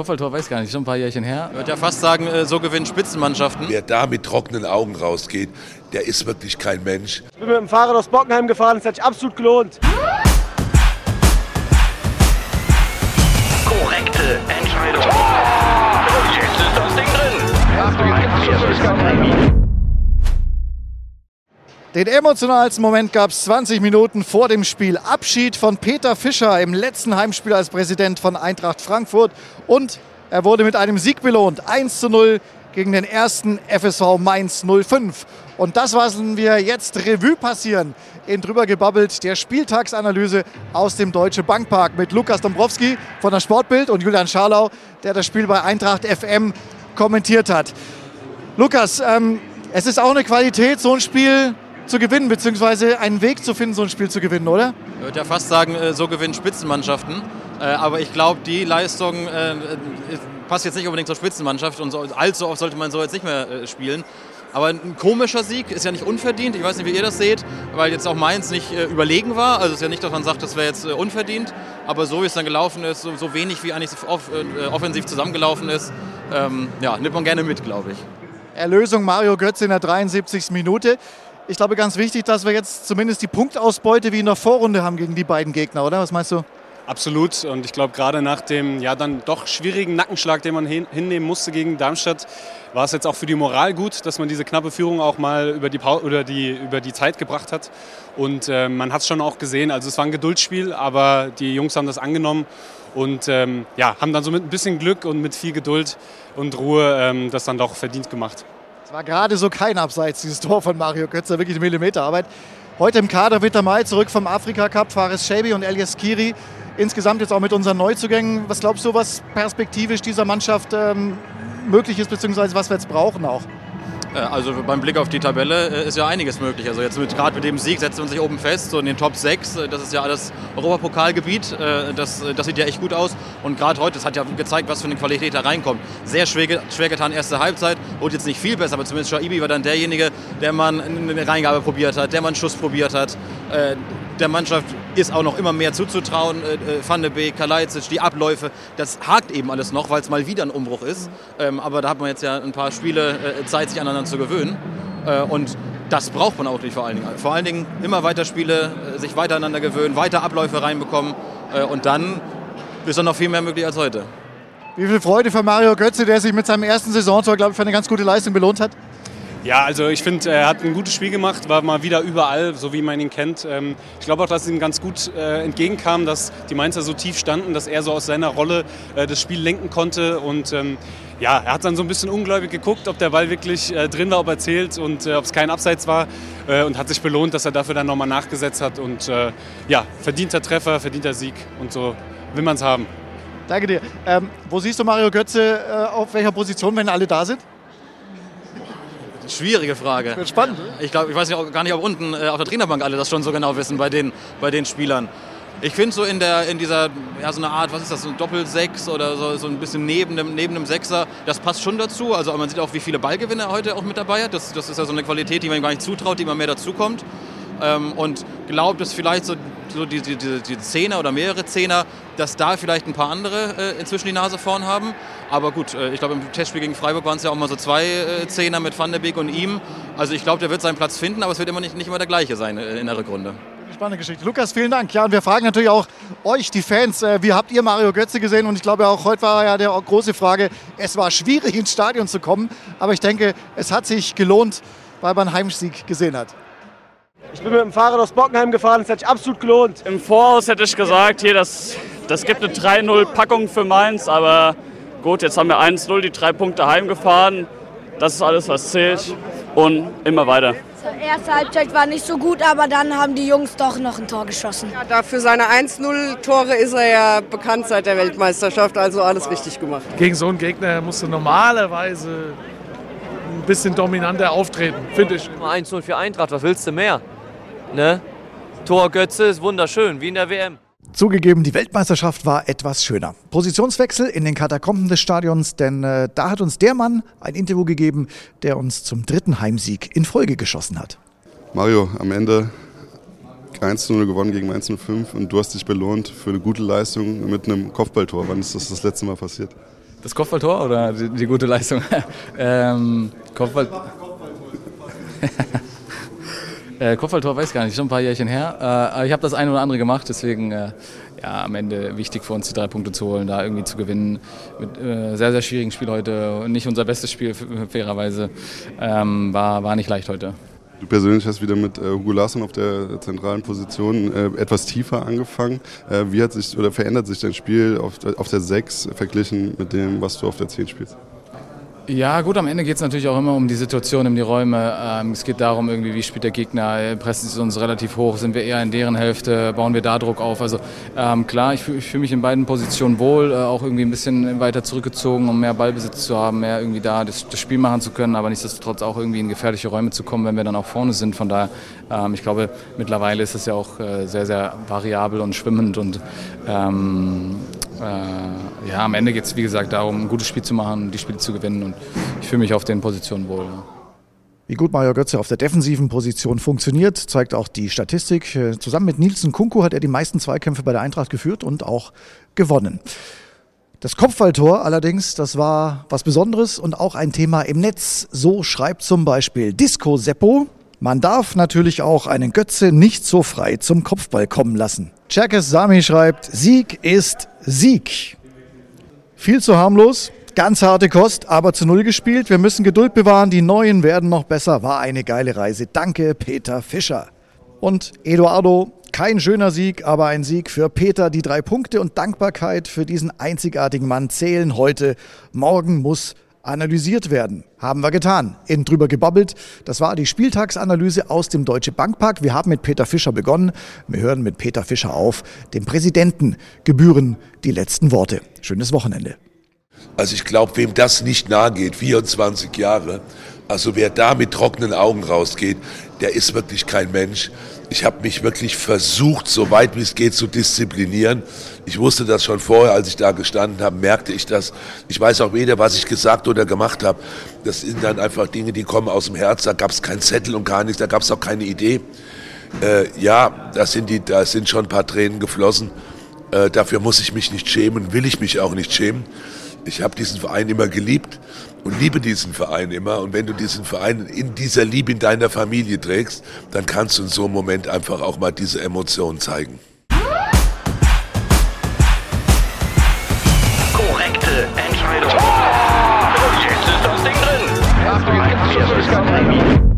Kopfballtor weiß gar nicht, schon ein paar Jährchen her. Ich würde ja fast sagen, äh, so gewinnen Spitzenmannschaften. Wer da mit trockenen Augen rausgeht, der ist wirklich kein Mensch. Ich bin mit dem Fahrrad aus Bockenheim gefahren, es hat sich absolut gelohnt. Den emotionalsten Moment gab es 20 Minuten vor dem Spiel. Abschied von Peter Fischer im letzten Heimspiel als Präsident von Eintracht Frankfurt. Und er wurde mit einem Sieg belohnt. 1 zu 0 gegen den ersten FSV Mainz 05. Und das lassen wir jetzt Revue passieren. In drüber gebabbelt der Spieltagsanalyse aus dem Deutsche Bankpark mit Lukas Dombrowski von der Sportbild und Julian Scharlau, der das Spiel bei Eintracht FM kommentiert hat. Lukas, ähm, es ist auch eine Qualität, so ein Spiel zu gewinnen, beziehungsweise einen Weg zu finden, so ein Spiel zu gewinnen, oder? Ich würde ja fast sagen, äh, so gewinnen Spitzenmannschaften. Äh, aber ich glaube, die Leistung äh, passt jetzt nicht unbedingt zur Spitzenmannschaft und so, allzu oft sollte man so jetzt nicht mehr spielen. Aber ein komischer Sieg ist ja nicht unverdient. Ich weiß nicht, wie ihr das seht, weil jetzt auch Mainz nicht äh, überlegen war. Also es ist ja nicht, dass man sagt, das wäre jetzt äh, unverdient. Aber so wie es dann gelaufen ist, so, so wenig wie eigentlich off, äh, offensiv zusammengelaufen ist, ähm, ja, nimmt man gerne mit, glaube ich. Erlösung Mario Götze in der 73. Minute. Ich glaube, ganz wichtig, dass wir jetzt zumindest die Punktausbeute wie in der Vorrunde haben gegen die beiden Gegner, oder? Was meinst du? Absolut. Und ich glaube, gerade nach dem ja dann doch schwierigen Nackenschlag, den man hin, hinnehmen musste gegen Darmstadt, war es jetzt auch für die Moral gut, dass man diese knappe Führung auch mal über die, oder die, über die Zeit gebracht hat. Und äh, man hat es schon auch gesehen. Also es war ein Geduldsspiel, aber die Jungs haben das angenommen und ähm, ja, haben dann so mit ein bisschen Glück und mit viel Geduld und Ruhe ähm, das dann doch verdient gemacht. Es war gerade so kein Abseits, dieses Tor von Mario Götze, wirklich eine Millimeterarbeit. Heute im Kader Witter Mai zurück vom Afrika Cup, Fares Shabi und Elias Kiri. Insgesamt jetzt auch mit unseren Neuzugängen. Was glaubst du, was perspektivisch dieser Mannschaft ähm, möglich ist, beziehungsweise was wir jetzt brauchen auch? Äh, also beim Blick auf die Tabelle äh, ist ja einiges möglich. Also jetzt gerade mit dem Sieg setzt man sich oben fest, so in den Top 6. Äh, das ist ja alles Europapokalgebiet. Das, das sieht ja echt gut aus. Und gerade heute, das hat ja gezeigt, was für eine Qualität da reinkommt. Sehr schwer, schwer getan erste Halbzeit. Wurde jetzt nicht viel besser, aber zumindest Shaibi war dann derjenige, der man eine Reingabe probiert hat, der man einen Schuss probiert hat. Der Mannschaft ist auch noch immer mehr zuzutrauen. Van de Beek, Kalajdzic, die Abläufe, das hakt eben alles noch, weil es mal wieder ein Umbruch ist. Ähm, aber da hat man jetzt ja ein paar Spiele Zeit, sich aneinander zu gewöhnen. Äh, und das braucht man auch nicht vor allen Dingen. Vor allen Dingen immer weiter Spiele, äh, sich weiter aneinander gewöhnen, weiter Abläufe reinbekommen äh, und dann ist dann noch viel mehr möglich als heute. Wie viel Freude für Mario Götze, der sich mit seinem ersten Saisontor, glaube ich, für eine ganz gute Leistung belohnt hat? Ja, also ich finde, er hat ein gutes Spiel gemacht, war mal wieder überall, so wie man ihn kennt. Ähm, ich glaube auch, dass es ihm ganz gut entgegenkam, dass die Mainzer so tief standen, dass er so aus seiner Rolle das Spiel lenken konnte und ähm, ja, er hat dann so ein bisschen ungläubig geguckt, ob der Ball wirklich äh, drin war, ob er zählt und äh, ob es kein Abseits war äh, und hat sich belohnt, dass er dafür dann nochmal nachgesetzt hat und äh, ja, verdienter Treffer, verdienter Sieg und so will man es haben. Danke dir. Ähm, wo siehst du Mario Götze äh, auf welcher Position, wenn alle da sind? Schwierige Frage. Wird spannend. Ich glaube, ich weiß nicht, gar nicht, ob unten äh, auf der Trainerbank alle das schon so genau wissen bei den, bei den Spielern. Ich finde so in, der, in dieser, ja, so eine Art, was ist das, so ein Doppel-Sechs oder so, so ein bisschen neben dem, neben dem Sechser, das passt schon dazu. Also man sieht auch, wie viele Ballgewinne er heute auch mit dabei hat. Das, das ist ja so eine Qualität, die man ihm gar nicht zutraut, die immer mehr dazukommt. Ähm, und glaubt, dass vielleicht so, so die, die, die, Zehner oder mehrere Zehner, dass da vielleicht ein paar andere äh, inzwischen die Nase vorn haben. Aber gut, äh, ich glaube im Testspiel gegen Freiburg waren es ja auch mal so zwei äh, Zehner mit Van der Beek und ihm. Also ich glaube, der wird seinen Platz finden, aber es wird immer nicht, nicht immer der gleiche sein äh, in der Rückrunde spannende Geschichte. Lukas, vielen Dank. Ja, und wir fragen natürlich auch euch, die Fans, äh, wie habt ihr Mario Götze gesehen? Und ich glaube, auch heute war ja der große Frage, es war schwierig ins Stadion zu kommen, aber ich denke, es hat sich gelohnt, weil man Heimsieg gesehen hat. Ich bin mit dem Fahrrad aus Bockenheim gefahren, es hat sich absolut gelohnt. Im Voraus hätte ich gesagt, hier, das, das gibt eine 3-0-Packung für Mainz, aber gut, jetzt haben wir 1-0 die drei Punkte heimgefahren. Das ist alles, was zählt und immer weiter. Die erste Halbzeit war nicht so gut, aber dann haben die Jungs doch noch ein Tor geschossen. Ja, da für seine 1-0-Tore ist er ja bekannt seit der Weltmeisterschaft, also alles richtig gemacht. Gegen so einen Gegner musst du normalerweise ein bisschen dominanter auftreten, finde ich. 1-0 für Eintracht, was willst du mehr? Ne? Tor Götze ist wunderschön, wie in der WM. Zugegeben, die Weltmeisterschaft war etwas schöner. Positionswechsel in den Katakomben des Stadions, denn äh, da hat uns der Mann ein Interview gegeben, der uns zum dritten Heimsieg in Folge geschossen hat. Mario, am Ende 1-0 gewonnen gegen 1-5 und du hast dich belohnt für eine gute Leistung mit einem Kopfballtor. Wann ist das das letzte Mal passiert? Das Kopfballtor oder die, die gute Leistung? ähm, Kopfball. äh, Kopfballtor weiß gar nicht, schon ein paar Jährchen her. Äh, aber ich habe das eine oder andere gemacht, deswegen äh, ja, am Ende wichtig für uns, die drei Punkte zu holen, da irgendwie zu gewinnen. Mit äh, sehr, sehr schwierigen Spiel heute. Nicht unser bestes Spiel, fairerweise. Ähm, war, war nicht leicht heute. Du persönlich hast wieder mit äh, Hugo Larsson auf der zentralen Position äh, etwas tiefer angefangen. Äh, wie hat sich oder verändert sich dein Spiel auf, auf der 6 verglichen mit dem, was du auf der 10 spielst? Ja, gut, am Ende geht es natürlich auch immer um die Situation, um die Räume. Ähm, es geht darum, irgendwie, wie spielt der Gegner, pressen sie uns relativ hoch, sind wir eher in deren Hälfte, bauen wir da Druck auf. Also ähm, klar, ich, ich fühle mich in beiden Positionen wohl, äh, auch irgendwie ein bisschen weiter zurückgezogen, um mehr Ballbesitz zu haben, mehr irgendwie da das, das, Spiel machen zu können, aber nichtsdestotrotz auch irgendwie in gefährliche Räume zu kommen, wenn wir dann auch vorne sind. Von daher, ähm, ich glaube, mittlerweile ist es ja auch äh, sehr, sehr variabel und schwimmend und ähm, äh, ja, am Ende geht es, wie gesagt, darum, ein gutes Spiel zu machen, die Spiele zu gewinnen und ich fühle mich auf den Positionen wohl. Ja. Wie gut Mario Götze auf der defensiven Position funktioniert, zeigt auch die Statistik. Äh, zusammen mit Nielsen Kunku hat er die meisten Zweikämpfe bei der Eintracht geführt und auch gewonnen. Das Kopfballtor allerdings, das war was Besonderes und auch ein Thema im Netz. So schreibt zum Beispiel Disco Seppo. Man darf natürlich auch einen Götze nicht so frei zum Kopfball kommen lassen. Cherkes Sami schreibt, Sieg ist Sieg. Viel zu harmlos, ganz harte Kost, aber zu Null gespielt. Wir müssen Geduld bewahren, die Neuen werden noch besser. War eine geile Reise. Danke, Peter Fischer. Und Eduardo, kein schöner Sieg, aber ein Sieg für Peter. Die drei Punkte und Dankbarkeit für diesen einzigartigen Mann zählen heute. Morgen muss analysiert werden. Haben wir getan. Eben drüber gebabbelt. Das war die Spieltagsanalyse aus dem Deutsche Bankpark. Wir haben mit Peter Fischer begonnen. Wir hören mit Peter Fischer auf. Dem Präsidenten gebühren die letzten Worte. Schönes Wochenende. Also ich glaube, wem das nicht nahe geht, 24 Jahre, also wer da mit trockenen Augen rausgeht, der ist wirklich kein Mensch. Ich habe mich wirklich versucht, so weit wie es geht, zu disziplinieren. Ich wusste das schon vorher, als ich da gestanden habe, merkte ich das. Ich weiß auch weder, was ich gesagt oder gemacht habe. Das sind dann einfach Dinge, die kommen aus dem Herz. Da gab es keinen Zettel und gar nichts, da gab es auch keine Idee. Äh, ja, da sind, die, da sind schon ein paar Tränen geflossen. Äh, dafür muss ich mich nicht schämen, will ich mich auch nicht schämen. Ich habe diesen Verein immer geliebt und liebe diesen Verein immer. Und wenn du diesen Verein in dieser Liebe in deiner Familie trägst, dann kannst du in so einem Moment einfach auch mal diese Emotionen zeigen. Korrekte Entscheidung. Jetzt ist das Ding drin. Achtung, jetzt gibt's Schuss.